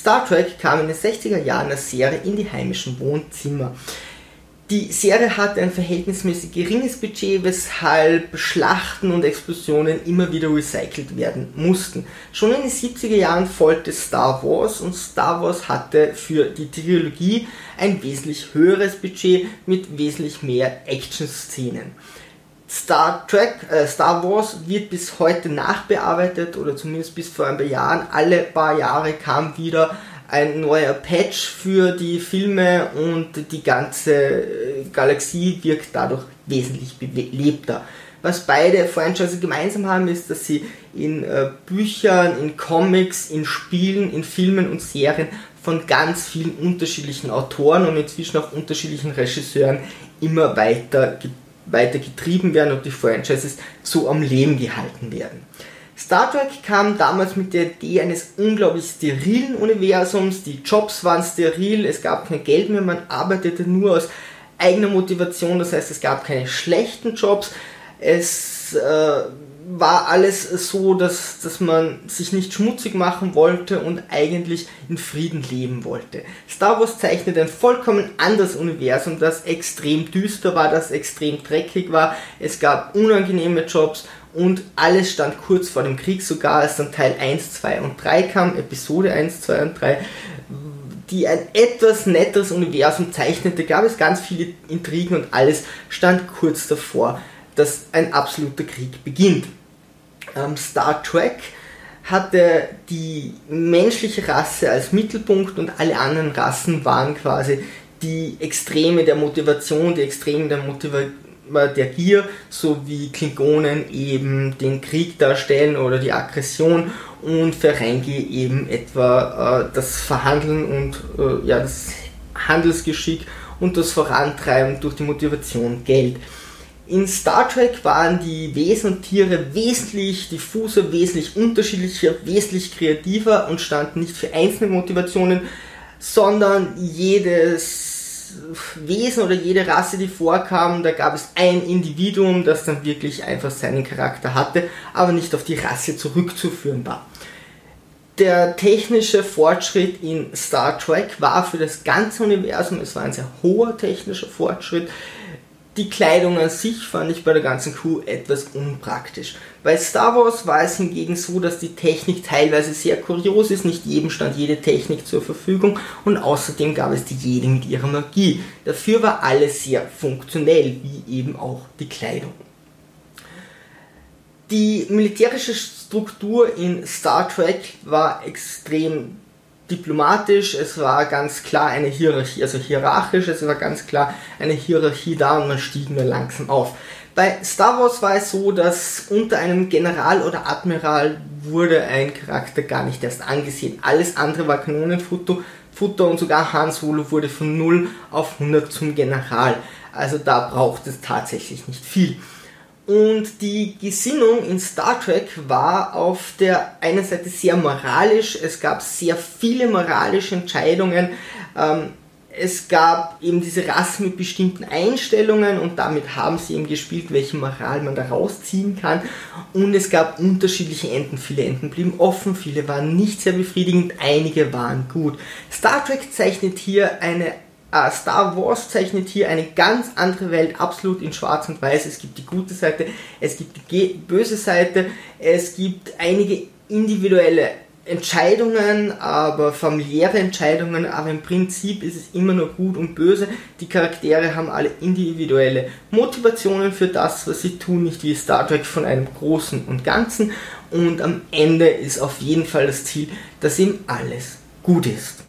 Star Trek kam in den 60er Jahren als Serie in die heimischen Wohnzimmer. Die Serie hatte ein verhältnismäßig geringes Budget, weshalb Schlachten und Explosionen immer wieder recycelt werden mussten. Schon in den 70er Jahren folgte Star Wars und Star Wars hatte für die Trilogie ein wesentlich höheres Budget mit wesentlich mehr Action-Szenen. Star Trek, äh, Star Wars wird bis heute nachbearbeitet oder zumindest bis vor ein paar Jahren. Alle paar Jahre kam wieder ein neuer Patch für die Filme und die ganze äh, Galaxie wirkt dadurch wesentlich belebter. Was beide Franchise gemeinsam haben, ist, dass sie in äh, Büchern, in Comics, in Spielen, in Filmen und Serien von ganz vielen unterschiedlichen Autoren und inzwischen auch unterschiedlichen Regisseuren immer weiter, weiter getrieben werden und die Franchises so am Leben gehalten werden. Star Trek kam damals mit der Idee eines unglaublich sterilen Universums. Die Jobs waren steril, es gab kein Geld mehr, man arbeitete nur aus eigener Motivation. Das heißt, es gab keine schlechten Jobs. Es äh, war alles so, dass, dass man sich nicht schmutzig machen wollte und eigentlich in Frieden leben wollte. Star Wars zeichnet ein vollkommen anderes Universum, das extrem düster war, das extrem dreckig war. Es gab unangenehme Jobs und alles stand kurz vor dem Krieg, sogar als dann Teil 1, 2 und 3 kam, Episode 1, 2 und 3, die ein etwas netteres Universum zeichnete, gab es ganz viele Intrigen und alles stand kurz davor, dass ein absoluter Krieg beginnt. Ähm, Star Trek hatte die menschliche Rasse als Mittelpunkt und alle anderen Rassen waren quasi die Extreme der Motivation, die Extreme der Motivation der Gier, so wie Klingonen eben den Krieg darstellen oder die Aggression und Ferengi eben etwa äh, das Verhandeln und äh, ja, das Handelsgeschick und das Vorantreiben durch die Motivation Geld. In Star Trek waren die Wesen und Tiere wesentlich diffuser, wesentlich unterschiedlicher, wesentlich kreativer und standen nicht für einzelne Motivationen, sondern jedes Wesen oder jede Rasse, die vorkam, da gab es ein Individuum, das dann wirklich einfach seinen Charakter hatte, aber nicht auf die Rasse zurückzuführen war. Der technische Fortschritt in Star Trek war für das ganze Universum, es war ein sehr hoher technischer Fortschritt, die Kleidung an sich fand ich bei der ganzen Crew etwas unpraktisch. Bei Star Wars war es hingegen so, dass die Technik teilweise sehr kurios ist, nicht jedem stand jede Technik zur Verfügung und außerdem gab es die jede mit ihrer Magie. Dafür war alles sehr funktionell, wie eben auch die Kleidung. Die militärische Struktur in Star Trek war extrem diplomatisch, es war ganz klar eine Hierarchie, also hierarchisch, es war ganz klar eine Hierarchie da und man stieg nur langsam auf. Bei Star Wars war es so, dass unter einem General oder Admiral wurde ein Charakter gar nicht erst angesehen. Alles andere war Kanonenfutter Futter und sogar Han Solo wurde von 0 auf 100 zum General. Also da braucht es tatsächlich nicht viel. Und die Gesinnung in Star Trek war auf der einen Seite sehr moralisch, es gab sehr viele moralische Entscheidungen, ähm, es gab eben diese Rassen mit bestimmten Einstellungen und damit haben sie eben gespielt, welche Moral man da rausziehen kann. Und es gab unterschiedliche Enden. Viele Enden blieben offen, viele waren nicht sehr befriedigend, einige waren gut. Star Trek zeichnet hier eine Uh, Star Wars zeichnet hier eine ganz andere Welt, absolut in Schwarz und Weiß. Es gibt die gute Seite, es gibt die böse Seite, es gibt einige individuelle Entscheidungen, aber familiäre Entscheidungen, aber im Prinzip ist es immer nur gut und böse. Die Charaktere haben alle individuelle Motivationen für das, was sie tun, nicht wie Star Trek von einem Großen und Ganzen. Und am Ende ist auf jeden Fall das Ziel, dass ihm alles gut ist.